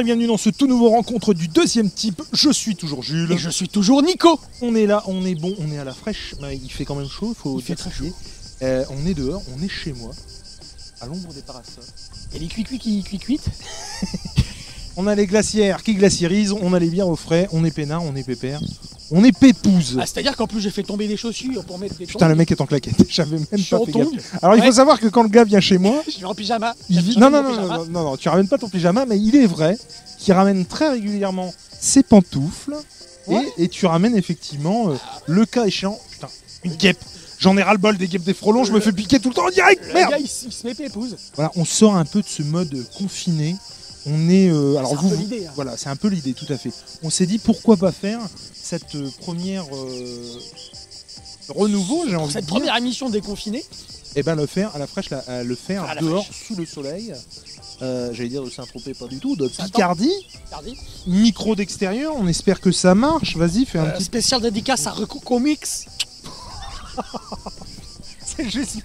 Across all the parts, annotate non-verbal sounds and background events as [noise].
Et bienvenue dans ce tout nouveau rencontre du deuxième type. Je suis toujours Jules. Et je suis toujours Nico. On est là, on est bon, on est à la fraîche. Mais il fait quand même chaud, il faut Il fait très est. Euh, on est dehors, on est chez moi, à l'ombre des parasols. Et les cuicuis qui cuicuitent. [laughs] On a les glacières qui glaciérisent, on a les bières au frais, on est peinard, on est pépère, on est pépouze. Ah, C'est-à-dire qu'en plus j'ai fait tomber des chaussures pour mettre des Putain, le mec est en claquette. [laughs] J'avais même Je suis pas en fait gaffe. tongs. Alors il faut savoir que quand le gars vient chez moi, [laughs] Je suis en pyjama. il vit- non, non, non, non, non, non, tu ramènes pas ton pyjama, mais il est vrai qu'il ramène très régulièrement ses pantoufles Ouais. et, tu ramènes effectivement euh, le cas échéant. Putain, une guêpe. J'en ai ras le bol des guêpes des frelons, je me fais piquer tout le temps en direct. Le Merde. gars il, s- il se met pépouse. Voilà, on sort un peu de ce mode confiné. On est euh, alors vous, hein. voilà, c'est un peu l'idée, tout à fait. On s'est dit pourquoi pas faire cette euh, première euh, renouveau, j'ai envie Cette de dire, première émission déconfinée. et ben le faire à la fraîche, la- à le faire À dehors sous le soleil. Euh, J'allais dire de Saint-Tropez, pas du tout, de Picardie, Regardez. micro d'extérieur. On espère que ça marche. Vas-y, fais un petit. spécial dédicace à Reco Comics. [laughs] C'est juste.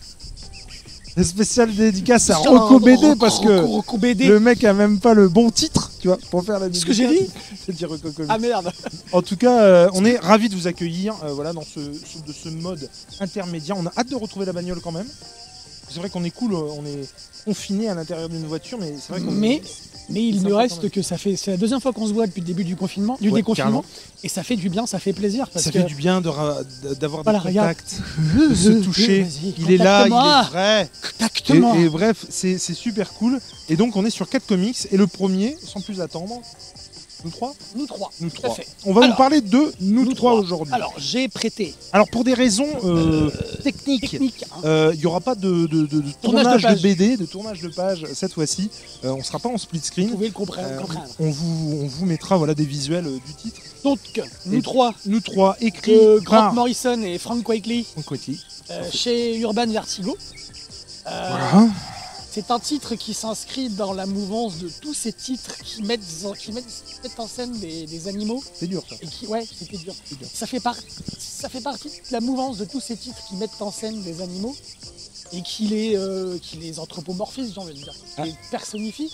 Le spécial dédicace à Rocco BD parce que Rocco- Rocco BD. le mec a même pas le bon titre, tu vois, pour faire la Ce que j'ai dit [laughs] C'est dire Rocco. Ah merde. En tout cas, euh, on est ravis de vous accueillir euh, voilà, dans ce, ce- de ce mode intermédiaire. On a hâte de retrouver la bagnole quand même. C'est vrai qu'on est cool, euh, on est confiné à l'intérieur d'une voiture, mais c'est vrai qu'on Mais, mais il me important, reste que ça fait. C'est la deuxième fois qu'on se voit depuis le début du confinement, du Ouais, déconfinement. carrément. Et ça fait du bien, ça fait plaisir. Parce ça que fait du bien de ra- d'avoir Voilà, des regarde. contacts, [laughs] de se toucher. Il est là, il est vrai. Et, et bref, c'est c'est super cool. Et donc, on est sur 4 comics. Et le premier, sans plus attendre, nous trois Nous trois. Nous Tout à trois. fait. On va Alors, vous parler de nous, Nous trois, trois. aujourd'hui. Alors, j'ai prêté Alors, pour des raisons euh, techniques, technique. hein. Euh, Il n'y aura pas de, de- de- de Tournage tournage, de. BD, de tournage de page cette fois-ci. Euh, on ne sera pas en split Vous screen. pouvez le comprendre. Euh, comprendre. on, vous, on vous mettra voilà, des visuels euh, du titre. Donc, nous Et- trois, Nous trois, écrits de Grant Morrison et Frank Wakely, Frank euh, chez Urban Vertigo. Euh, Voilà. C'est un titre qui s'inscrit dans la mouvance de tous ces titres qui mettent, qui mettent, qui mettent en scène des, des animaux. C'est dur ça. Et qui, ouais, c'était dur. Ça fait, par- ça fait partie de la mouvance de tous ces titres qui mettent en scène des animaux et qui les, euh, qui les anthropomorphisent, j'ai envie de dire. Qui Ah. les personnifient.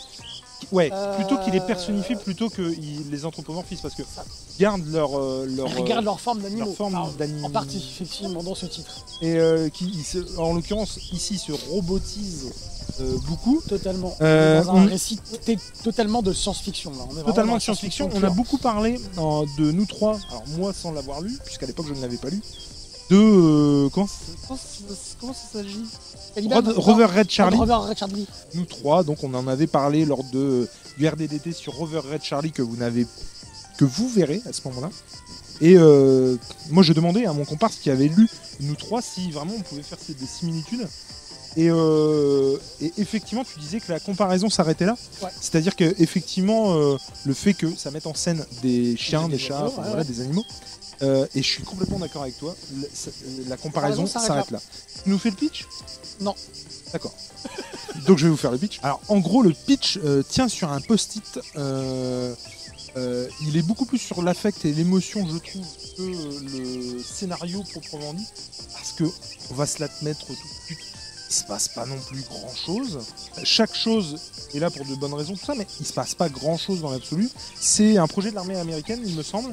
Ouais, Euh, plutôt qu'il les personnifie plutôt qu'ils les anthropomorphisent parce que gardent leur. euh, leur Ils regardent euh, leur forme d'animaux. En partie, effectivement, dans ce titre. et euh, qui, se- en l'occurrence, ici, se robotisent euh, beaucoup. Totalement. Euh, dans un on- récit totalement de science-fiction. Totalement de science-fiction. On a beaucoup parlé de nous trois, alors moi sans l'avoir lu, puisqu'à l'époque je ne l'avais pas lu, de. euh, comment, ça s'agit Rod- Rover Red Charlie. Rover Red Charlie. Nous trois, donc on en avait parlé lors de, du RDDT sur Rover Red Charlie que vous n'avez que vous verrez à ce moment-là. Et euh, moi je demandais à mon comparse qui avait lu nous trois si vraiment on pouvait faire ces- des similitudes. Et, euh, et effectivement, tu disais que la comparaison s'arrêtait là. Ouais. C'est-à-dire que effectivement, euh, le fait que ça mette en scène des chiens, Des des, chats, animaux, enfin, ouais, voilà, ouais. des animaux. Euh, et je suis complètement d'accord avec toi. Ça- la comparaison s'arrête là. Tu nous fais le pitch? Non. D'accord. [laughs] Donc je vais vous faire le pitch. Alors en gros le pitch euh, tient sur un post-it. euh, euh, il est beaucoup plus sur l'affect et l'émotion je trouve que euh, le scénario proprement dit. Parce que on va se la mettre tout de suite. Il se passe pas non plus grand chose. Chaque chose est là pour de bonnes raisons, tout ça, mais il se passe pas grand chose dans l'absolu. C'est un projet de l'armée américaine, il me semble.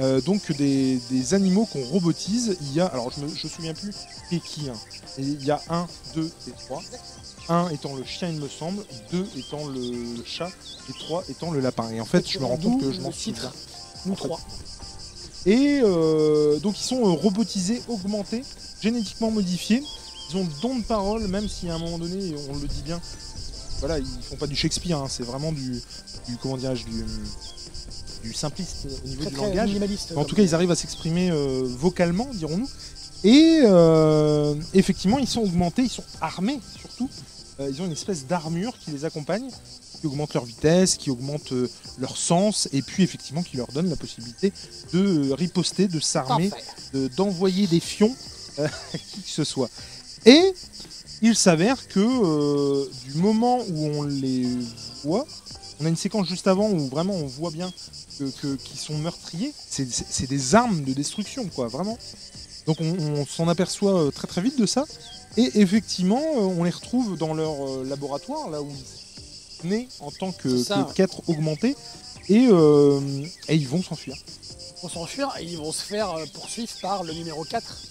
Euh, donc des, des animaux qu'on robotise. Il y a, alors je me je souviens plus qui qui. hein. Et il y a un, deux et trois. Un étant le chien, il me semble, deux étant le chat, et trois étant le lapin. Et en fait, je me rends compte que je m'en titre. Nous trois. Et euh, donc ils sont euh, robotisés, augmentés, génétiquement modifiés. Ils ont le don de parole, même si à un moment donné, on le dit bien, voilà, ils font pas du Shakespeare, hein, c'est vraiment du, du comment dirais-je, du, du simpliste au niveau Très, du très langage. minimaliste. En tout cas, ils arrivent à s'exprimer euh, vocalement, dirons-nous. Et euh, effectivement, ils sont augmentés, ils sont armés surtout. Euh, ils ont une espèce d'armure qui les accompagne, qui augmente leur vitesse, qui augmente euh, leur sens, et puis effectivement qui leur donne la possibilité de riposter, de s'armer, de- d'envoyer des fions euh, à [laughs] qui que ce soit. Et il s'avère que euh, du moment où on les voit, on a une séquence juste avant où vraiment on voit bien que, que- qu'ils sont meurtriers. C'est- des armes de destruction, quoi, vraiment. Donc on, on s'en aperçoit euh, très très vite de ça. Et effectivement, euh, on les retrouve dans leur laboratoire, là où ils nés en tant que, qu'êtres augmentés et, euh, et ils vont s'enfuir. Ils vont s'enfuir et ils vont se faire poursuivre par le numéro 4.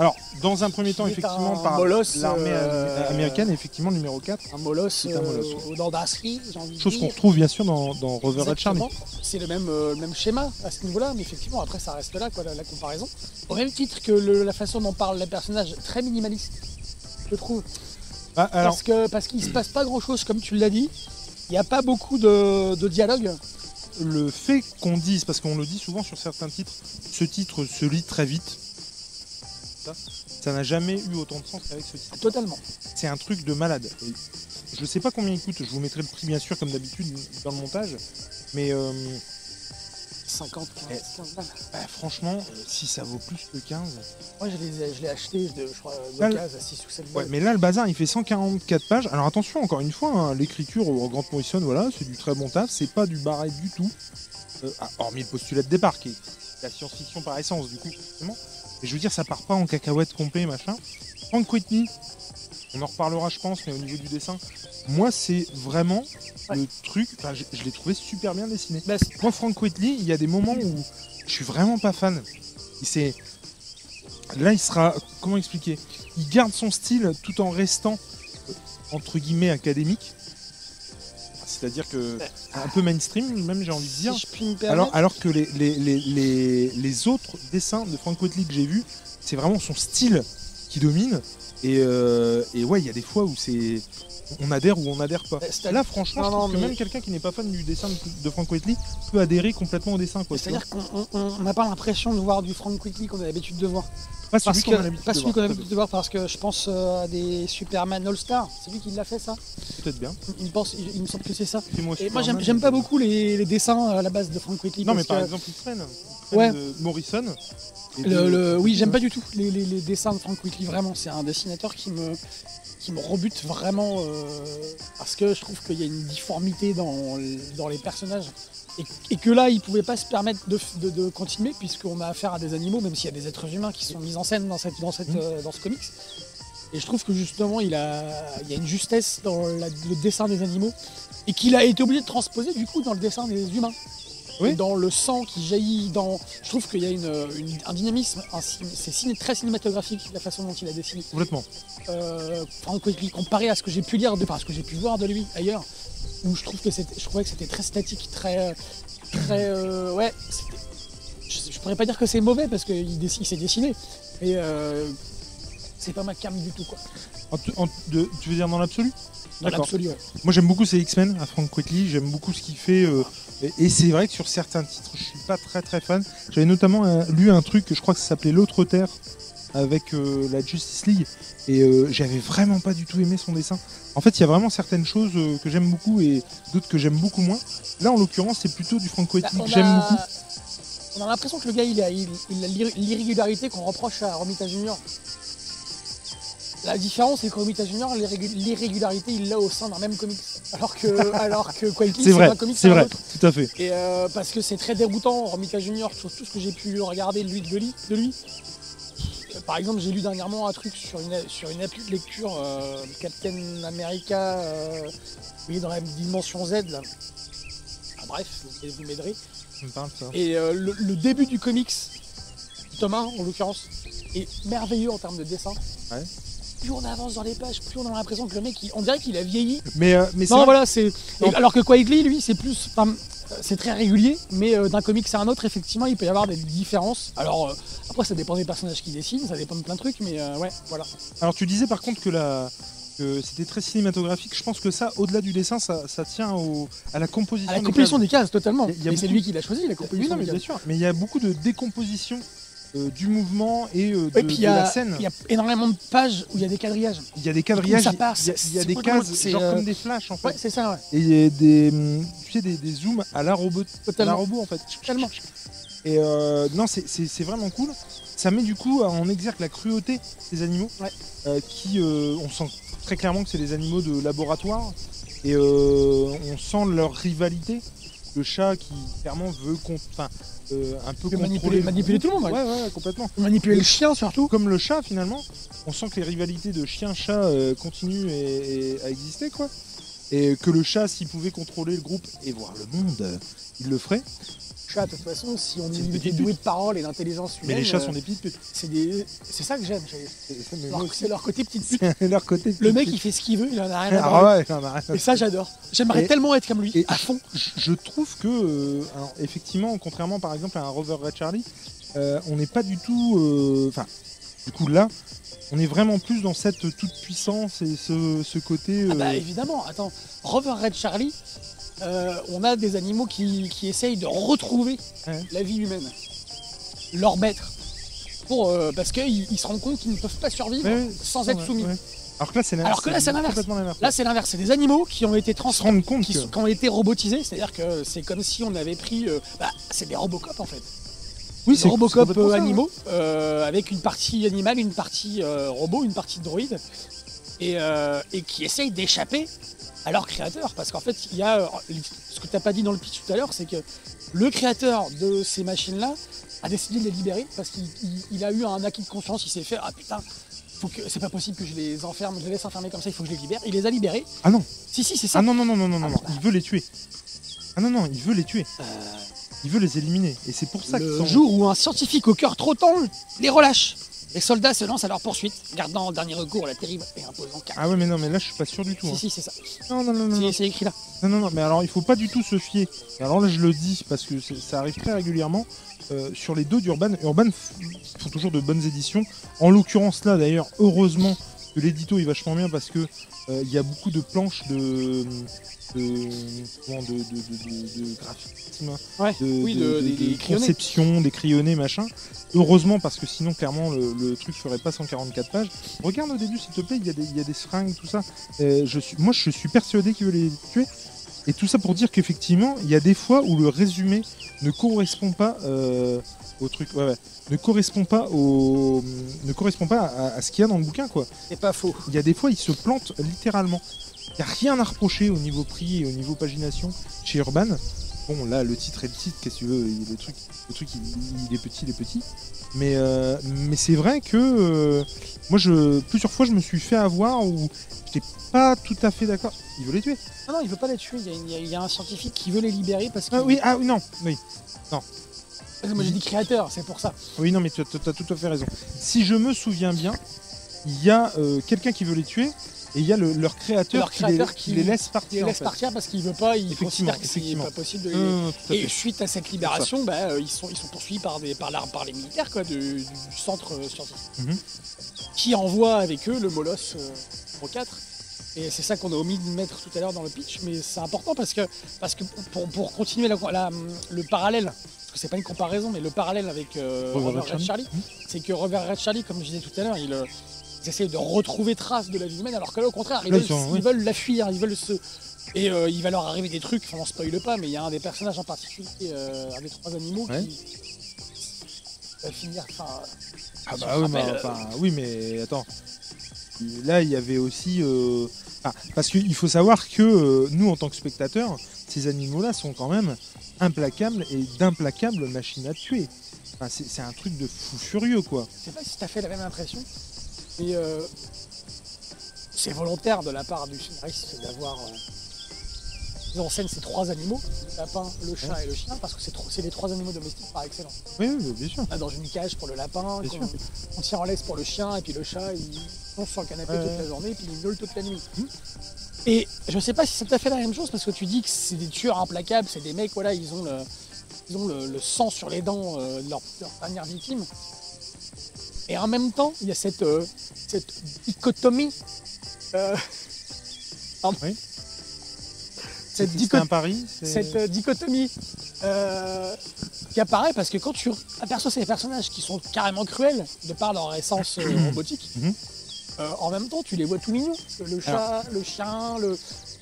Alors, dans un premier temps, effectivement, par l'armée euh, am- américaine, effectivement, numéro 4. Un molosse un euh, molosse, d'Asri, de Chose qu'on retrouve bien sûr dans, dans Rover Red Charlie. C'est le même, euh, le même schéma à ce niveau-là, mais effectivement, après, ça reste là, quoi, la, la comparaison. Au même titre que le- la façon dont parle le personnage, très minimaliste, je trouve. Ah, alors, Parce que parce qu'il se passe pas grand-chose, comme tu l'as dit. Il n'y a pas beaucoup de, de dialogue. le fait qu'on dise, parce qu'on le dit souvent sur certains titres, ce titre se lit très vite. Ça, ça n'a jamais eu autant de sens qu'avec ce titre. Totalement. C'est un truc de malade. Et Je sais pas combien il coûte, je vous mettrai le prix bien sûr comme d'habitude dans le montage. Mais euh, 50, 15, 15 balles. bah, franchement, euh, si ça vaut plus que 15. Moi, je l'ai je l'ai acheté, de, je crois, d'occasion à 6 ou 7 Ouais, balles. mais là le bazar il fait 144 pages. Alors attention, encore une fois, hein, l'écriture au Grant Morrison, voilà, c'est du très bon taf, c'est pas du barré du tout. Euh, ah, hormis le postulat de départ qui est la science-fiction par essence, du coup, forcément. Et je veux dire, ça part pas en cacahuète complet, machin. Frank Whitney, on en reparlera, je pense, mais au niveau du dessin, moi, c'est vraiment Ouais. le truc. Enfin, je, je l'ai trouvé super bien dessiné. Bah, Moi, Frank Whitley, il y a des moments où je suis vraiment pas fan. Il Là, il sera. Comment expliquer? Il garde son style tout en restant, euh, entre guillemets, académique. C'est-à-dire que. Un peu mainstream, même, j'ai envie de dire. si je puis me permettre, Alors, alors que les, les, les, les, les autres dessins de Frank Whitley que j'ai vus, c'est vraiment son style qui domine. Et, euh, et ouais, il y a des fois où c'est. On adhère ou on adhère pas. C'est-à-dire- Là, franchement, Non, je que même quelqu'un qui n'est pas fan du dessin de, de Frank Whitley peut adhérer complètement au dessin. c'est-à-dire qu'on on- on n'a pas l'impression de voir du Frank Whitley qu'on a l'habitude de voir. Pas celui qu'on a l'habitude de voir, de parce que je pense euh, à des Superman All-Star. C'est lui qui l'a fait ça? Peut-être bien. il me, pense, il, il me semble que c'est ça. Et moi, Et moi j'aime pas euh, beaucoup les, les dessins à la base de Frank Whitley. Non, mais par que exemple, Ouais. prennent de Morrison. le- oui, j'aime pas du tout les, les- les dessins de Frank Whitley, vraiment. C'est un dessinateur qui me, qui me rebute vraiment euh, parce que je trouve qu'il y a une difformité dans, dans les personnages. Et, et que là, il pouvait pas se permettre de, de- de continuer puisqu'on a affaire à des animaux, même s'il y a des êtres humains qui sont mis en scène dans, cette, dans, cette, Mhm. euh, dans ce comics. Et je trouve que justement, il, a, il y a une justesse dans la- le dessin des animaux et qu'il a été obligé de transposer du coup dans le dessin des humains. Oui. Et Dans le sang qui jaillit, dans... je trouve qu'il y a une, une- un dynamisme, un c'est ciné- très cinématographique la façon dont il a dessiné. Complètement. Euh, comparé à ce que j'ai pu lire, de, enfin, ce que j'ai pu voir de lui ailleurs, où je trouve que je trouvais que c'était très statique, très, très, euh, ouais. Je, je pourrais pas dire que c'est mauvais parce qu'il il s'est dessiné, mais euh, c'est pas ma cam du tout quoi. En tu- en- de- tu veux dire dans l'absolu? Dans l'absolu. ouais. Moi j'aime beaucoup ces X-Men à Frank Whitley, j'aime beaucoup ce qu'il fait. euh, et et c'est vrai que sur certains titres, je suis pas très très fan. J'avais notamment euh, lu un truc, je crois que ça s'appelait L'autre Terre, avec euh, la Justice League. Et euh, j'avais vraiment pas du tout aimé son dessin. En fait, il y a vraiment certaines choses euh, que j'aime beaucoup et d'autres que j'aime beaucoup moins. Là, en l'occurrence, c'est plutôt du Whitley Bah, que j'aime a- beaucoup. On a l'impression que le gars, il a l'irrégularité qu'on reproche à Romita Junior. La différence, c'est que Romita Junior, l'irrégu- l'irrégularité, il l'a au sein d'un même comics. Alors que, [laughs] alors que Quietly, C'est vrai, un comics, c'est un vrai, autre. tout à fait. Et euh, parce que c'est très déroutant, Romita Junior, sur tout ce que j'ai pu regarder de lui. De lui, de lui. Euh, Par exemple, j'ai lu dernièrement un truc sur une, sur une appli de lecture, euh, Captain America, euh, vous voyez, dans la dimension Z, là. Ah, bref, vous, m'aiderez. Ça me parle, ça. Et euh, le, le début du comics, tome 1 en l'occurrence, est merveilleux en termes de dessin. Ouais. Plus on avance dans les pages, plus on a l'impression que le mec, il- on dirait qu'il a vieilli. Mais, euh, mais Non, voilà, c'est. Alors que Quietly, lui, c'est plus. enfin, c'est très régulier, mais euh, d'un comics à un autre, effectivement, il peut y avoir des différences. Alors, euh, après, ça dépend des personnages qui dessinent, ça dépend de plein de trucs, mais euh, ouais, voilà. Alors tu disais par contre que, la... c'était très cinématographique. Je pense que ça, au-delà du dessin, ça, ça tient au... à la composition. À la des composition cases. des cases, totalement. C'est lui qui l'a choisi, la Oui, composition non, mais des bien cases. sûr. Mais il y a beaucoup de décomposition euh, du mouvement et euh, de, Et puis il de y, la scène. il y a énormément de pages où il y a des quadrillages. Il y a des quadrillages, ça il y a- y a, des cases, genre euh, comme des flashs en fait. Ouais, c'est ça, ouais. Et il y a des, hum, tu sais, des, des zooms à la robot, à la robot en fait. Totalement. Et euh, non, c'est- vraiment cool. Ça met du coup en exergue la cruauté des animaux, Ouais. euh, qui, euh, on sent très clairement que c'est des animaux de laboratoire, et euh, on sent leur rivalité. Le chat qui clairement veut enfin, euh, un peu contrôler, manipuler- tout le monde, ouais. Ouais, ouais, complètement. Manipuler le chien surtout. Comme le chat finalement, on sent que les rivalités de chien-chat euh, continuent et, et à exister quoi. et que le chat, s'il pouvait contrôler le groupe et voir le monde, il le ferait. Chat, de toute façon, si on était petite doué de parole et d'intelligence humaine, Mais les chats euh, sont des petites putes. c'est des... ça que j'aime. j'ai- C'est leur- côté petite pute. [laughs] Leur côté. Le mec, il fait ce qu'il veut, il en a rien à Ah voir. ouais, mais arrête. Et ça, j'adore. J'aimerais tellement être comme lui, et- à fond. je- je trouve que, euh, alors, effectivement, contrairement par exemple à un Rover Red Charlie, euh, on n'est pas du tout. Enfin, du coup là, on est vraiment plus dans cette toute puissance et ce, ce côté. Ah bah évidemment, attends, Rover Red Charlie, euh, on a des animaux qui, qui essayent de retrouver Ouais. la vie humaine, leur maître, pour, euh, parce qu'ils ils se rendent compte qu'ils ne peuvent pas survivre ouais, sans être soumis. Alors que là, c'est l'inverse. Alors que là, c'est l'inverse. Là c'est l'inverse, c'est des animaux qui ont été transformés, compte qui, que. sont- qui ont été robotisés, c'est-à-dire que c'est comme si on avait pris, euh, bah, c'est des Robocop en fait. Oui, Des Robocop ouais. animaux, euh, avec une partie animale, une partie euh, robot, une partie droïde, et, et qui essayent d'échapper à leur créateur. Parce qu'en fait, il y a euh, ce que tu n'as pas dit dans le pitch tout à l'heure, c'est que le créateur de ces machines-là a décidé de les libérer parce qu'il il- il a eu un acquis de confiance. Il s'est fait ah putain, faut que c'est pas possible que je les enferme, je les laisse enfermer comme ça. Il faut que je les libère. Il les a libérés. Ah non, Si si, c'est ça. ah non, non, non, non, non, non, Ah, non. bah. Il veut les tuer. Ah non, non, il veut les tuer. Euh, Il veut les éliminer. Et c'est pour ça qu'ils le sont. jour où un scientifique au cœur trop tendre les relâche. Les soldats se lancent à leur poursuite, gardant en dernier recours la terrible et imposante carte. Ah ouais, mais non, mais là, je suis pas sûr du tout. si, hein. si, c'est ça. Non, non, non, non. C'est- écrit là. Non, non, non, mais alors il faut pas du tout se fier. Et alors là, je le dis parce que ça arrive très régulièrement. euh, sur les deux d'Urban, Urban font toujours de bonnes éditions. En l'occurrence, là d'ailleurs, heureusement que l'édito est vachement bien parce que euh, il y a beaucoup de planches de. de. de, de, de, graphisme, Ouais. de, oui, de- de- de- des- de des crayonnés. conception, des crayonnés, machin. Heureusement, parce que sinon, clairement, le, le truc ferait pas 144 pages. Regarde au début, s'il te plaît, il y, a des- il y a des seringues, tout ça. Euh, je suis, moi, je suis persuadé qu'il veut les tuer. Et tout ça pour dire qu'effectivement, il y a des fois où le résumé ne correspond pas euh, au truc. Ouais, ouais. Ne correspond pas au. Ne correspond pas à, à ce qu'il y a dans le bouquin, quoi. C'est pas faux. Il y a des fois, il se plante littéralement. Il n'y a rien à reprocher au niveau prix et au niveau pagination chez Urban. Bon, là, le titre est le titre, qu'est-ce que tu veux Le truc, le truc il, il est petit, il est petit. Mais, euh, mais c'est vrai que euh, moi, je, plusieurs fois, je me suis fait avoir où j'étais pas tout à fait d'accord. Il veut les tuer. Non, non, il veut pas les tuer. Il y a, il y a- il y a un scientifique qui veut les libérer parce que. Ah oui, ah oui, non, oui. Moi j'ai dit créateur, c'est pour ça. Oui, non, mais tu as, tout à fait raison. Si je me souviens bien, il y a euh, quelqu'un qui veut les tuer et il y a le- leur créateur, Leur qui, les, qui- qui les laisse partir. Les en laisse fait. partir parce qu'il veut pas, il considère que c'est pas possible de à Et suite à cette libération, bah, ils, sont, ils sont poursuivis par, des, par, par les militaires quoi, du, du centre euh, scientifique, Mhm. qui envoie avec eux le euh, numéro 4. Et c'est ça qu'on a omis de mettre tout à l'heure dans le pitch, mais c'est important parce que, parce que pour, pour continuer la- la- le parallèle, parce que c'est pas une comparaison, mais le parallèle avec euh, Rover Red Charlie. Charlie, c'est que Rover Red Charlie, comme je disais tout à l'heure, il, euh, ils essayent de retrouver trace de la vie humaine, alors que là, au contraire, ils, veulent, ils oui. veulent la fuir, ils veulent se. Et euh, il va leur arriver des trucs, enfin on spoile pas, mais il y a un des personnages en particulier, euh, un des trois animaux Ouais. qui va finir. Enfin, Ah bah oui, enfin, oui, mais attends. Là, il y avait aussi. euh, enfin, parce qu'il faut savoir que euh, nous, en tant que spectateurs, ces animaux-là sont quand même implacables et d'implacables machines à tuer. Enfin, c'est c'est un truc de fou furieux, quoi. Je sais pas si t'as fait la même impression, mais euh, c'est volontaire de la part du scénariste d'avoir euh, mis en scène ces trois animaux, le lapin, le chat et le chien, parce que c'est c'est les trois animaux domestiques par excellence. Oui, oui, bien sûr. On a dans une cage pour le lapin, qu'on- on tient en laisse pour le chien, et puis le chat, il fonce sur le canapé Ouais, toute la journée, et puis il miaule toute la nuit. Et je sais pas si ça t'a fait la même chose, parce que tu dis que c'est des tueurs implacables, c'est des mecs, voilà, ils ont le, ils ont le, le sang sur les dents euh, de leur, de leur dernière victime. Et en même temps, il y a cette, euh, cette dichotomie. euh, pardon. Oui. Cette, un pari. cette euh, dichotomie euh, qui apparaît parce que quand tu aperçois ces personnages qui sont carrément cruels de par leur essence euh, robotique, Mhm. en même temps tu les vois tout mignons. Le chat, le chien, le...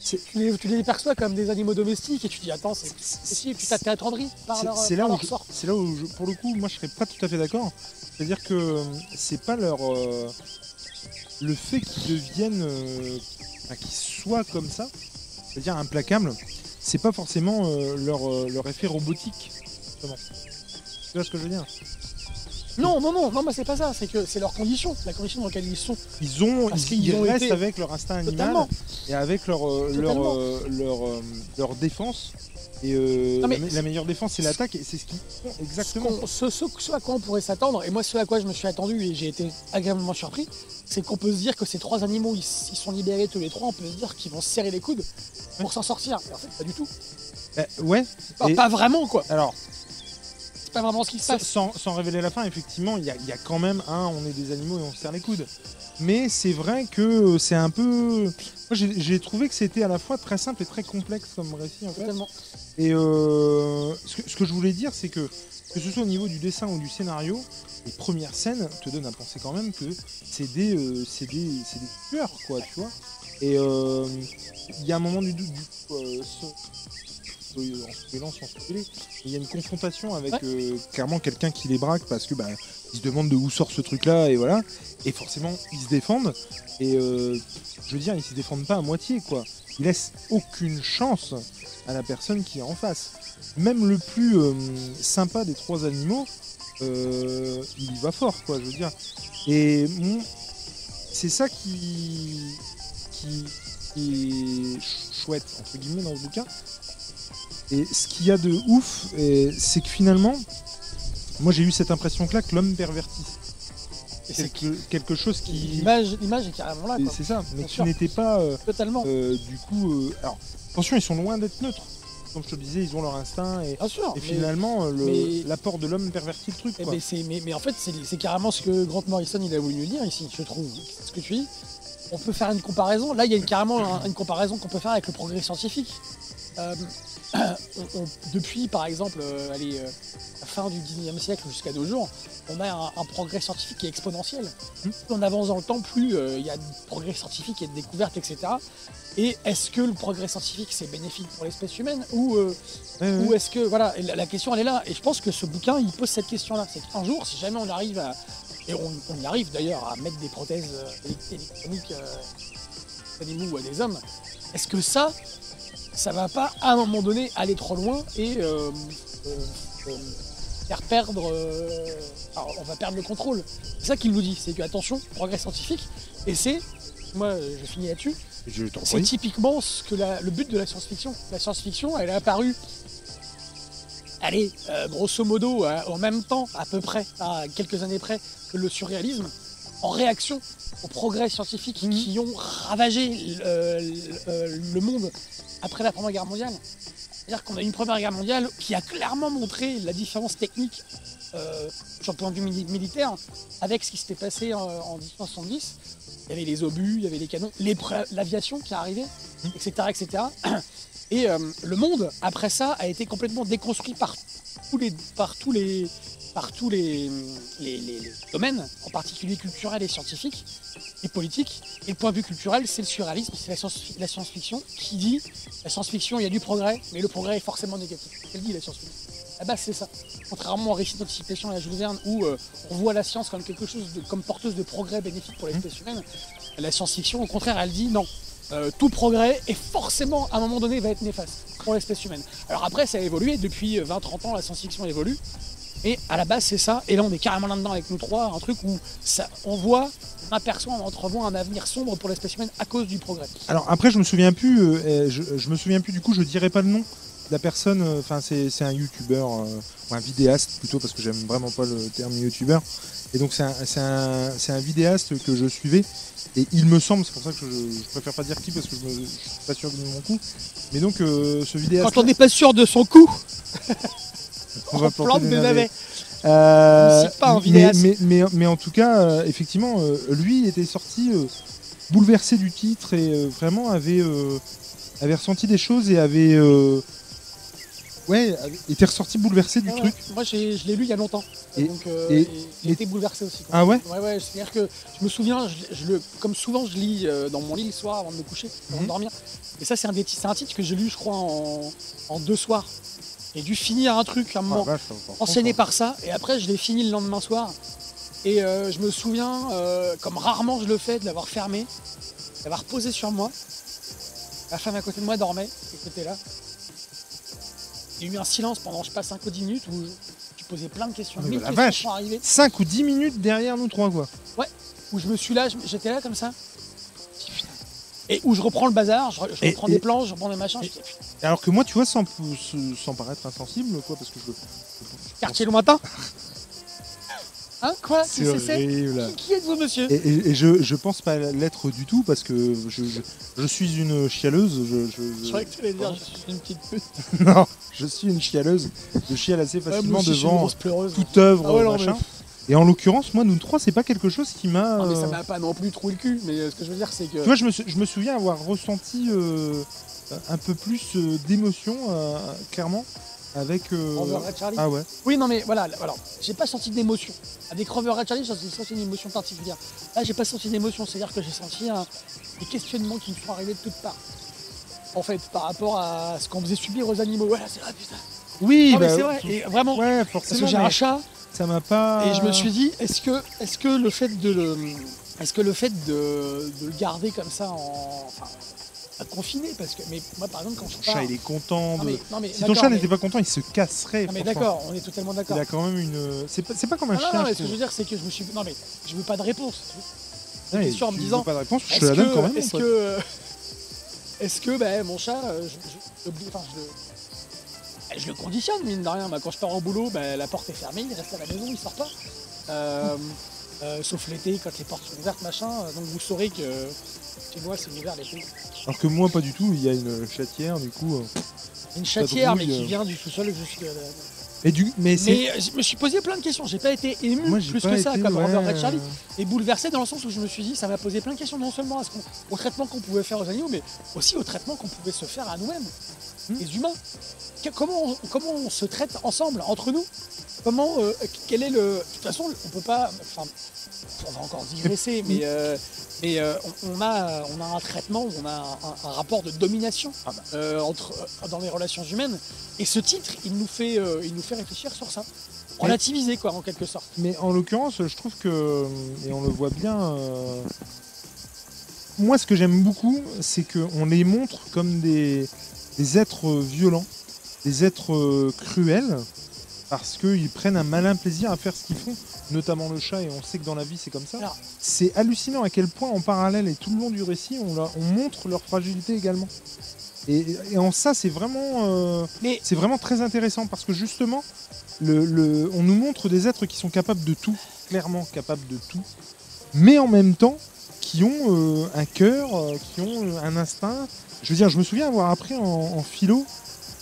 Tu, les, tu les perçois comme des animaux domestiques et tu dis attends, c'est si, et puis t'as t'es attendri par leur, c'est par là, où leur c'est là où, je- pour le coup, moi, je serais pas tout à fait d'accord. C'est-à-dire que euh, c'est pas leur. euh, le fait qu'ils deviennent. euh, enfin, qu'ils soient comme ça, c'est-à-dire implacables, c'est pas forcément euh, leur, leur effet robotique. Justement. Tu vois ce que je veux dire? Non, non, non, non, mais c'est pas ça. C'est que c'est leur condition, la condition dans laquelle ils sont. Ils ont, Parce ils, qu'ils ils ont restent été- avec leur instinct animal Totalement. et avec leur euh, leur euh, leur, euh, leur défense. Et euh, Non, mais la, me- la meilleure défense, c'est l'attaque, et c'est ce qu'ils font exactement. Ce, à quoi on pourrait s'attendre, et moi ce à quoi je me suis attendu et j'ai été agréablement surpris, c'est qu'on peut se dire que ces trois animaux, ils, ils sont libérés tous les trois, on peut se dire qu'ils vont se serrer les coudes pour s'en sortir. En fait, pas du tout. Euh, ouais. Et- Pas vraiment, quoi. Alors, pas vraiment ce qui se passe. sans- sans révéler la fin, effectivement, il y a, il y a quand même un, on est des animaux et on se serre les coudes. Mais c'est vrai que euh, c'est un peu. Moi, j'ai trouvé que c'était à la fois très simple et très complexe comme récit en fait. Totalement. Et euh, ce, que, ce que je voulais dire, c'est que que ce soit au niveau du dessin ou du scénario, les premières scènes te donnent à penser quand même que c'est des, euh, c'est des, c'est des tueurs, quoi, tu vois. Et euh, il y a un moment du, du, du en il y a une confrontation avec Ouais. euh, clairement quelqu'un qui les braque parce que bah, ils se demandent de où sort ce truc-là et voilà. Et forcément, ils se défendent. Et euh, je veux dire, ils se défendent pas à moitié, quoi. Ils laissent aucune chance à la personne qui est en face. Même le plus euh, sympa des trois animaux, il y va fort, quoi, je veux dire. Et c'est ça qui, qui, qui est ch- chouette, entre guillemets, dans ce bouquin. Et ce qu'il y a de ouf, c'est que finalement, moi j'ai eu cette impression-là que l'homme pervertit. Quelque, quelque chose qui. L'image, l'image est carrément là. C'est ça, mais qui n'était pas. euh, Totalement. euh, du coup, euh, alors attention, ils sont loin d'être neutres. Comme je te le disais, ils ont leur instinct et, Bien sûr. et finalement, l'apport de l'homme pervertit le truc. Eh quoi. mais, mais en fait, c'est carrément ce que Grant Morrison il a voulu nous dire ici, je trouve. Ce que tu dis. On peut faire une comparaison. Là, il y a une- carrément un- une comparaison qu'on peut faire avec le progrès scientifique. On- on- depuis, par exemple, euh, allez, euh, la fin du 19e siècle jusqu'à nos jours, on a un, un progrès scientifique qui est exponentiel. Plus on avance dans le temps, plus euh, il y a de progrès scientifique et de découvertes, etc. Et est-ce que le progrès scientifique c'est bénéfique pour l'espèce humaine ou ou est-ce que voilà, la, la question elle est là. Et je pense que ce bouquin il pose cette question-là. C'est qu'un jour, si jamais on arrive à et on, on y arrive d'ailleurs à mettre des prothèses élec- électroniques aux animaux ou à des hommes, est-ce que ça, ça va pas à un moment donné aller trop loin et euh, euh, faire perdre, euh, alors, on va perdre le contrôle. C'est ça qu'il nous dit. C'est que attention, progrès scientifique. Et c'est, moi je finis là-dessus. C'est typiquement ce que la- le but de la science-fiction. La science-fiction, elle est apparue, allez, euh, grosso modo, en même temps, à peu près, à quelques années près, que le surréalisme, en réaction aux progrès scientifiques Mhm. qui ont ravagé euh, le, le monde après la Première Guerre mondiale. C'est-à-dire qu'on a eu une Première Guerre mondiale qui a clairement montré la différence technique euh, sur le point de vue mili- militaire avec ce qui s'était passé en, en 1970. Il y avait les obus, il y avait les canons, l'aviation qui arrivait, etc. etc. Et euh, le monde, après ça, a été complètement déconstruit par tous les, par tous les, par tous les, les- les- les domaines, en particulier culturels et scientifiques et politiques. Et le point de vue culturel, c'est le surréalisme, c'est la science- la science-fiction qui dit la science-fiction, il y a du progrès, mais le progrès est forcément négatif. Elle dit la science-fiction. La base, c'est ça. Contrairement au récit d'anticipation et à Jules Verne, où euh, on voit la science comme quelque chose de, comme porteuse de progrès bénéfique pour l'espèce humaine, la science-fiction, au contraire, elle dit non. Euh, tout progrès est forcément, à un moment donné, va être néfaste pour l'espèce humaine. Alors après, ça a évolué. Depuis 20-30 ans, la science-fiction évolue. Et à la base, c'est ça. Et là, on est carrément là-dedans avec nous trois. Un truc où ça, on voit, on aperçoit, on entrevoit un avenir sombre pour l'espèce humaine à cause du progrès. Alors après, je me souviens plus. euh, euh, je, je me souviens plus du coup. Je dirais pas le nom de la personne. euh, Enfin, c'est c'est un youtubeur euh, ou un vidéaste plutôt parce que j'aime vraiment pas le terme youtubeur. Et donc c'est un, un, un vidéaste que je suivais. Et il me semble, c'est pour ça que je, je préfère pas dire qui parce que je, me, je suis pas sûr de mon coup. Mais donc ce vidéaste. Quand on n'est pas sûr de son coup, [laughs] on va plante des des navets. navets. Euh, Ne cite pas un mais, mais, mais, mais en tout cas, euh, effectivement, euh, lui était sorti euh, bouleversé du titre et vraiment avait, avait ressenti des choses et avait. ouais, était ressorti bouleversé du Ouais, truc. ouais. Moi, j'ai- je l'ai lu il y a longtemps. Et- donc, et- et j'ai et- été bouleversé aussi. quoi. Ah ouais Ouais, ouais, c'est-à-dire que je me souviens, je, je le, comme souvent je lis dans mon lit le soir avant de me coucher, avant Mhm. de dormir. Et ça, c'est un, un titre que j'ai lu, je crois, en, en deux soirs. J'ai dû finir un truc à un moment, Ah, content. par ça, et après, je l'ai fini le lendemain soir. Et euh, je me souviens, euh, comme rarement je le fais, de l'avoir fermé, d'avoir posé sur moi. La femme à côté de moi dormait, était là. Il y a eu un silence pendant, je passe 5 ou 10 minutes où je- tu posé plein de questions. Ah, mille la questions vache. sont arrivées. 5 ou 10 minutes derrière nous trois, quoi. Où je me suis là, j'étais là comme ça. Je. Et où je reprends le bazar, je, je Et- reprends et- des plans, je reprends des machins. Je putain, Alors que moi, tu vois, sans, sans paraître insensible, quoi, parce que je. quartier lointain. [laughs] Hein Quoi C'est horrible. Qui, qui êtes-vous, monsieur Et, et- et je, je pense pas l'être du tout parce que je, je, je suis une chialeuse. Je, je- Je croyais que tu allais dire, je suis une petite pute. [laughs] non, je suis une chialeuse. Je chiale assez facilement je devant toute œuvre, Ah ouais, non, machin. mais- Et en l'occurrence, moi, nous trois, c'est pas quelque chose qui m'a. Non, mais ça euh, m'a pas non plus troué le cul. Mais euh, ce que je veux dire, c'est que. Tu vois, je me, sou- je me souviens avoir ressenti euh, un peu plus euh, d'émotion, euh, clairement, avec. euh, Rover Red Charlie. Ah ouais. Oui, non, mais voilà, alors, j'ai pas senti d'émotion. Avec Rover Red Charlie, j'ai senti une émotion particulière. Là, j'ai pas senti d'émotion, c'est-à-dire que j'ai senti un- des questionnements qui me sont arrivés de toutes parts. En fait, par rapport à ce qu'on faisait subir aux animaux. Voilà, c'est vrai, putain. Oui, Non, mais bah, c'est vrai, et vraiment. Ouais, Parce forcément. que j'ai mais un chat, Ça m'a pas. et je me suis dit, est-ce que, est que le fait de le. Est-ce que le fait de, de le garder comme ça en. Enfin, pas confiné, parce que. Mais moi, par exemple, quand je Ton pars. chat, il est content. Non, de- mais, non, mais Si ton chat mais- n'était pas content, il se casserait. Non, mais d'accord, on est totalement d'accord. Il a quand même une. C'est pas, c'est pas comme un Non, chien. non, mais je ce que je veux dire, c'est que je me suis. Non, mais je veux pas de réponse. Ouais, question en me disant, veux pas de réponse, je te la donne que, quand même. est-ce que, [laughs] est-ce que ben, mon chat, euh, je, je- je- enfin, je, je le conditionne, mine de rien. Bah, quand je pars au boulot, ben, la porte est fermée, il reste à la maison, il sort pas. Euh, euh, sauf l'été, quand les portes sont ouvertes, machin. euh, Donc vous saurez que chez moi, c'est ouvert l'été. Alors que moi, pas du tout. Il y a une chatière, du coup. Une chatière, mais qui vient du sous-sol jusqu'à. Et du, mais. Mais je me suis posé plein de questions. J'ai pas été ému Moi, plus que ça, été, comme ouais, Robert Red Charlie. et bouleversé dans le sens où je me suis dit, ça m'a posé plein de questions, non seulement à ce qu'on- au traitement qu'on pouvait faire aux animaux, mais aussi au traitement qu'on pouvait se faire à nous-mêmes, Hmm. les humains. Que- comment, on, comment on se traite ensemble, entre nous? Comment, euh, quel est le... De toute façon, on peut pas... Enfin, on va encore digresser, [laughs] mais, euh, mais euh, on, on a, on a un traitement, on a un, rapport de domination Ah bah. euh, entre, dans les relations humaines. Et ce titre, il nous fait, il nous fait réfléchir sur ça. Relativiser, quoi, en quelque sorte. Mais en l'occurrence, je trouve que, et on le voit bien, moi ce que j'aime beaucoup, c'est qu'on les montre comme des, des êtres violents, des êtres euh, cruels, parce qu'ils prennent un malin plaisir à faire ce qu'ils font, notamment le chat, et on sait que dans la vie c'est comme ça. C'est hallucinant à quel point en parallèle et tout le long du récit, on, montre leur fragilité également. Et, et en ça, c'est vraiment... euh, Mais c'est vraiment très intéressant parce que justement, le, le- on nous montre des êtres qui sont capables de tout, clairement capables de tout, mais en même temps qui ont euh, un cœur, qui ont un instinct. Je veux dire, je me souviens avoir appris en, en philo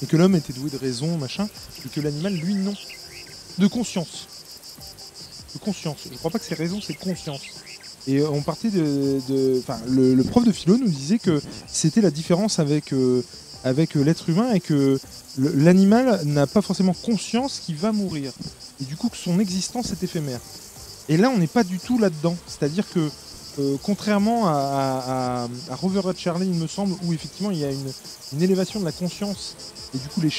et que l'homme était doué de raison, machin, et que l'animal, lui, non. De conscience. De conscience. Je crois pas que c'est raison, c'est conscience. Et on partait de. de- Enfin, le, prof de philo nous disait que c'était la différence avec, euh, avec euh, l'être humain et que l'animal n'a pas forcément conscience qu'il va mourir. Et du coup, que son existence est éphémère. Et là, on n'est pas du tout là-dedans. C'est-à-dire que, euh, contrairement à, à, à- à Rover Red Charlie, il me semble, où effectivement il y a une, une élévation de la conscience, et du coup, les,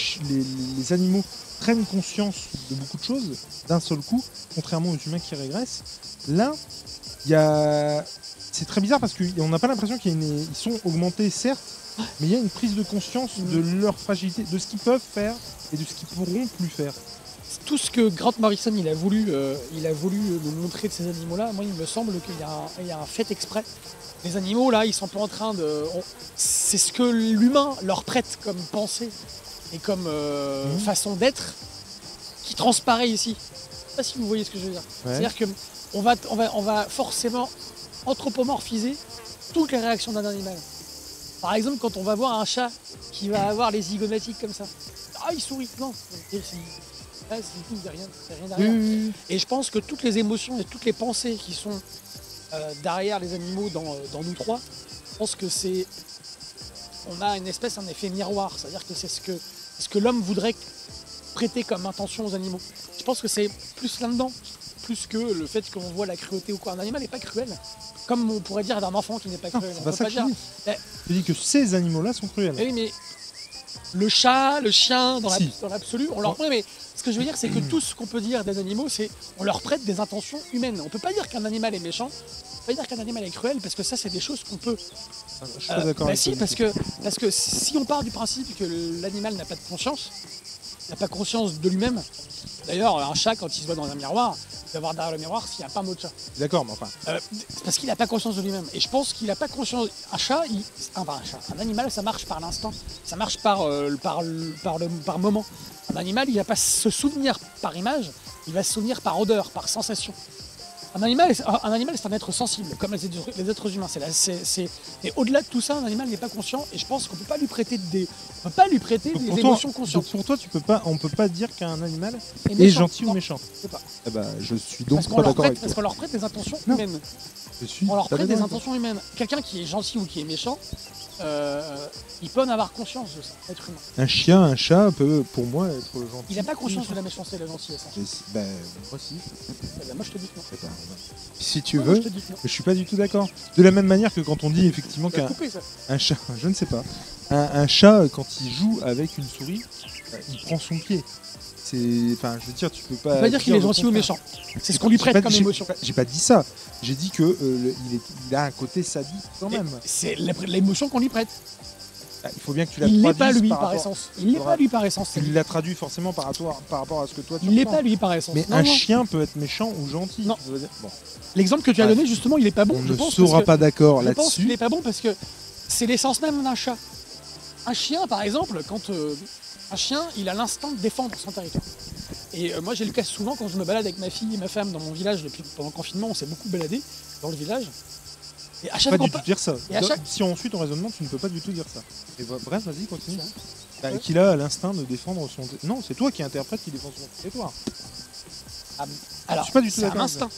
les animaux prennent conscience de beaucoup de choses d'un seul coup, contrairement aux humains qui régressent. Là, il y a. C'est très bizarre parce qu'on n'a pas l'impression qu'ils sont augmentés, certes, mais il y a une prise de conscience de leur fragilité, de ce qu'ils peuvent faire et de ce qu'ils pourront plus faire. Tout ce que Grant Morrison il a voulu, euh, il a voulu nous montrer de ces animaux-là, moi il me semble qu'il y, a un- il y a un fait exprès. Les animaux là, ils sont pas en train de. C'est ce que l'humain leur prête comme pensée et comme euh, Mhm. façon d'être qui transparaît ici. Je sais pas si vous voyez ce que je veux dire. Ouais. C'est-à-dire que on va, on, va, on va forcément anthropomorphiser toutes les réactions d'un animal. Par exemple, quand on va voir un chat qui va avoir les zygomatiques comme ça. Ah, il sourit. Non, ah, tout, il n'y a rien, rien derrière. Et je pense que toutes les émotions et toutes les pensées qui sont euh, derrière les animaux dans, euh, dans nous trois, je pense que c'est. On a une espèce, un effet miroir. C'est-à-dire que c'est ce que, ce que l'homme voudrait prêter comme intention aux animaux. Je pense que c'est plus là-dedans, plus que le fait qu'on voit la cruauté ou quoi. Un animal n'est pas cruel. Comme on pourrait dire d'un enfant qui n'est pas Non, cruel. c'est On pas peut ça pas dire. dis. Eh. Je dis que ces animaux-là sont cruels. Eh Oui, mais le chat, le chien, dans Si. l'absolu, on leur. Oui, mais que je veux dire, c'est que tout ce qu'on peut dire des animaux, c'est on leur prête des intentions humaines. On peut pas dire qu'un animal est méchant. On peut pas dire qu'un animal est cruel parce que ça, c'est des choses qu'on peut. Je suis Euh, pas d'accord bah si, parce que parce que si on part du principe que l'animal n'a pas de conscience, n'a pas conscience de lui-même, D'ailleurs, un chat, quand il se voit dans un miroir, il va voir derrière le miroir s'il n'y a pas un autre chat. D'accord, mais enfin. Euh, c'est parce qu'il n'a pas conscience de lui-même. Et je pense qu'il n'a pas conscience. Un chat, il... enfin, un chat, un animal, ça marche par l'instant. Ça marche par, euh, par, le- par, le, par moment. Un animal, il va pas se souvenir par image, il va se souvenir par odeur, par sensation. Un animal, un animal, c'est un être sensible, comme les êtres, les êtres humains. C'est c'est- c'est- Et au-delà de tout ça, un animal n'est pas conscient. Et je pense qu'on peut pas lui prêter des, on peut pas lui prêter Donc des pour, toi, émotions donc conscientes. pour toi, tu peux pas, on peut pas dire qu'un animal est méchant, gentil ou méchant. je sais pas. Eh ben, je suis donc Parce pas leur, d'accord prête- avec parce toi. qu'on leur prête des intentions Non. humaines. Je suis On leur prête des intentions humaines. Quelqu'un qui est gentil ou qui est méchant, euh, il peut en avoir conscience de ça, être humain. Un chien, un chat peut, pour moi, être gentil. Il n'a pas conscience de la méchanceté et de la gentillesse. hein. Mais si- Ben, moi aussi. Eh ben, moi je te dis que non. Eh ben, Si tu moi, veux, je te dis que non. je suis pas du tout d'accord. De la même manière que quand on dit effectivement Tu vas qu'un couper, ça. un chat, je ne sais pas, un, un chat quand il joue avec une souris, il prend son pied. C'est, enfin, je veux dire, tu peux pas. On va pas dire qu'il est gentil ou méchant. C'est ce qu'on lui prête pas- comme émotion. J'ai pas dit ça. J'ai dit que euh, le- il, est- il a un côté sadique quand même. C'est l'é- l'émotion qu'on lui prête. Ah, Il faut bien que tu la Il n'est pas traduises lui par par rapport- essence. Il n'est pas lui par essence. lui. l'as traduit forcément par rapport, par rapport à ce que toi tu Il n'est pas lui par essence. Mais Non, un non. chien peut être méchant ou gentil. Non. Bon, L'exemple que tu as donné, justement, il n'est pas bon. on je ne pense, sera pas d'accord Je pense qu'il là-dessus. n'est pas bon parce que c'est l'essence même d'un chat. Un chien, par exemple, quand euh, un chien, il a l'instinct de défendre son territoire. Et euh, moi, j'ai le cas souvent quand je me balade avec ma fille et ma femme dans mon village depuis pendant le confinement, on s'est beaucoup baladé dans le village. Et à chaque Pas fois du qu'on tout dire ça. Et à Donc, chaque- Si on suit ton raisonnement, tu ne peux pas du tout dire ça. Et bah, bref, vas-y, continue. Bah, Ouais. Qu'il a l'instinct de défendre son. Non, c'est toi qui interprète qu'il défend son territoire. alors, suis pas du tout c'est un instinct.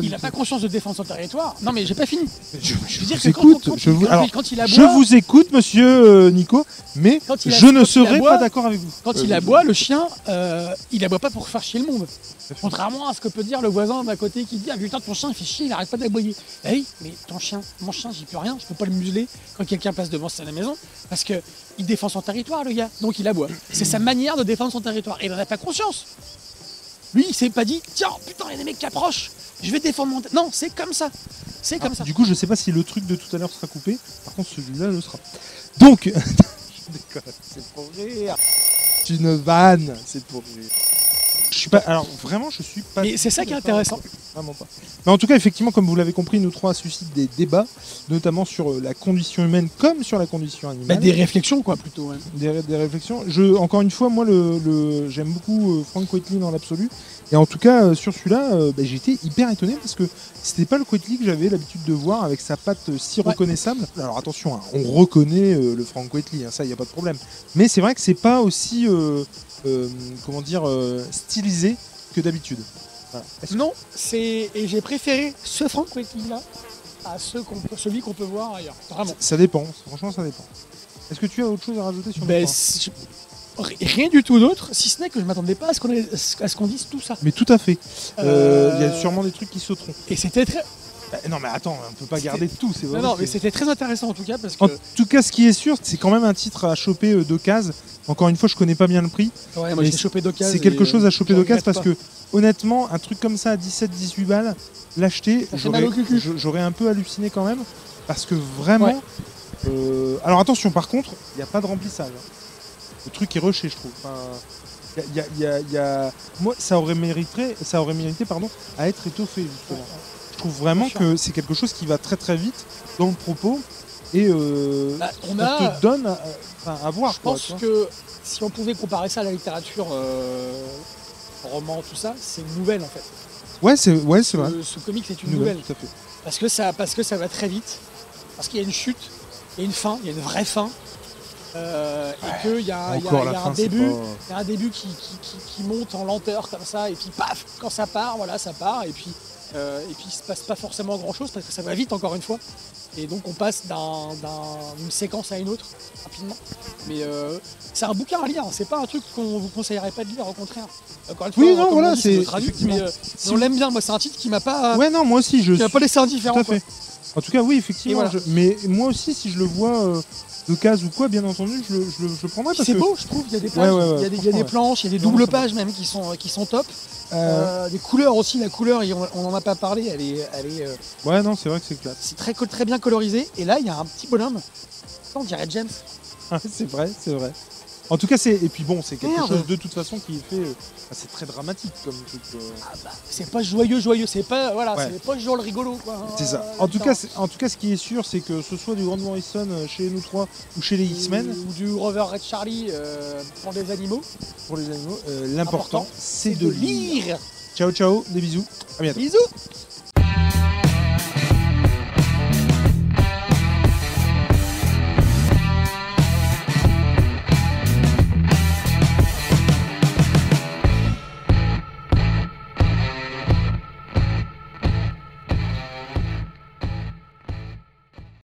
Il n'a pas conscience de défendre son territoire. Non, mais j'ai pas fini. Je, je veux dire vous quand- écoute. quand- je, vous... quand- Alors, quand il aboie- je vous écoute, monsieur euh, Nico, mais Quand il a- je ne serai aboie- pas d'accord avec vous. Quand Euh, il aboie, le chien, euh, il aboie pas pour faire chier le monde. Contrairement à ce que peut dire le voisin d'à côté qui dit Ah putain, ton chien il fait chier, il arrête pas d'aboyer. Eh oui, mais ton chien, mon chien, j'y peux rien, je peux pas le museler quand quelqu'un passe devant la maison parce que il défend son territoire, le gars, donc il aboie. C'est sa manière de défendre son territoire. Et il en a pas conscience. Lui, il s'est pas dit Tiens, putain, il y a des mecs qui approchent, je vais défendre mon. Non, c'est comme ça. C'est comme Ah, ça. Du coup, je sais pas si le truc de tout à l'heure sera coupé. Par contre, celui-là le sera. Donc, [laughs] je déconne, c'est pour rire. C'est une vanne, c'est pour rire. Je suis pas. Alors vraiment, je suis pas. Mais c'est ça qui est intéressant. Vraiment pas. Mais en tout cas, effectivement, comme vous l'avez compris, nous trois suscitent des débats, notamment sur euh, la condition humaine comme sur la condition animale. Bah, des réflexions, quoi, plutôt. ouais. des, des réflexions. Je, encore une fois, moi, le, le- j'aime beaucoup euh, Frank dans l'absolu. Et en tout cas, euh, sur celui-là, euh, bah, j'ai été hyper étonné parce que c'était pas le Quitely que j'avais l'habitude de voir avec sa patte euh, si Ouais. reconnaissable. Alors attention, hein, on reconnaît euh, le Frank Quitely, hein, ça, il n'y a pas de problème. Mais c'est vrai que c'est pas aussi, euh, euh, comment dire, euh, que d'habitude. Voilà. Non, c'est et j'ai préféré ce Frank là à ceux qu'on peut- celui qu'on peut voir ailleurs. Vraiment. Ça dépend, franchement, ça dépend. Est-ce que tu as autre chose à rajouter sur le Ben, ri- rien du tout d'autre, si ce n'est que je m'attendais pas à ce qu'on ait- dise tout ça. Mais tout à fait. Euh, Il y a Euh, sûrement des trucs qui sauteront. Et c'était très. Bah, non, mais attends, on peut pas garder tout. C'est Non, vrai, non, c'est- mais c'était très intéressant en tout cas parce que. En tout cas, ce qui est sûr, c'est quand même un titre à choper euh, d'occasion. Encore une fois, je connais pas bien le prix. Ouais, moi j'ai chopé d'occasion. C'est quelque et, chose euh, à choper d'occasion parce pas. que, honnêtement, un truc comme ça à 17-18 balles, l'acheter, j'aurais un peu halluciné quand même. Parce que vraiment. Ouais. euh, alors attention, par contre, il n'y a pas de remplissage. Le truc est rushé, je trouve. Enfin, il y a- il y a- il y a- Moi, ça aurait mérité, ça aurait mérité pardon, à être étoffé, justement. Je trouve vraiment que c'est quelque chose qui va très très vite dans le propos. Et euh, Bah, on on a. te donne à, voir. Je quoi, pense que si on pouvait comparer ça à la littérature, euh, roman, tout ça, c'est une nouvelle en fait. Ouais, c'est ouais, c'est vrai. Ce, ce comic c'est une Nouvelle, nouvelle. tout à fait. Parce que ça, parce que ça va très vite, parce qu'il y a une chute, il y a une fin, il y a une vraie fin, euh, et qu'il y a, il y a- a un début, pas- y a un début qui, qui- qui- qui monte en lenteur comme ça, et puis paf, quand ça part, voilà, ça part, et puis, euh, et puis il se passe pas forcément grand chose parce que ça va vite encore une fois, et donc on passe d'un- d'un- d'une séquence à une autre rapidement. Mais euh, c'est un bouquin à lire, c'est pas un truc qu'on vous conseillerait pas de lire, au contraire. Encore une fois, Oui, non, voilà, dit, c'est- euh, Si on l'aime bien. Moi, c'est un titre qui m'a pas, Ouais, non, moi aussi, je. qui m'a pas laissé indifférent. Tout à quoi. En tout cas, oui, effectivement. Et voilà. je- Mais moi aussi, si je le vois euh, de case ou quoi, bien entendu, je le, je je le prendrai C'est beau, je trouve. Il y a des pages, Ouais, ouais, ouais, il y a des, il y a franchement, des ouais. planches, il y a des doubles pages même qui sont, qui sont top. euh, des couleurs aussi, la couleur, on, on en a pas parlé, elle est, elle est, euh, Ouais, non, c'est vrai que c'est classe. c'est très, très bien colorisé. Et là, il y a un petit bonhomme. On dirait James? [laughs] C'est vrai, c'est vrai. En tout cas, c'est et puis bon, c'est quelque Merde. chose de toute façon qui est fait. euh, enfin, c'est très dramatique comme truc. euh. C'est pas joyeux, joyeux, c'est pas voilà, Ouais. c'est pas genre le rigolo quoi. C'est ça. En tout, cas, c'est- en tout cas, ce qui est sûr, c'est que ce soit du Grant Morrison euh, chez nous trois ou chez les X-Men, ou du Rover Red Charlie euh, pour des animaux. pour les animaux, euh, l'important, Important, c'est de lire. lire. Ciao, ciao, des bisous. À bientôt. Bisous.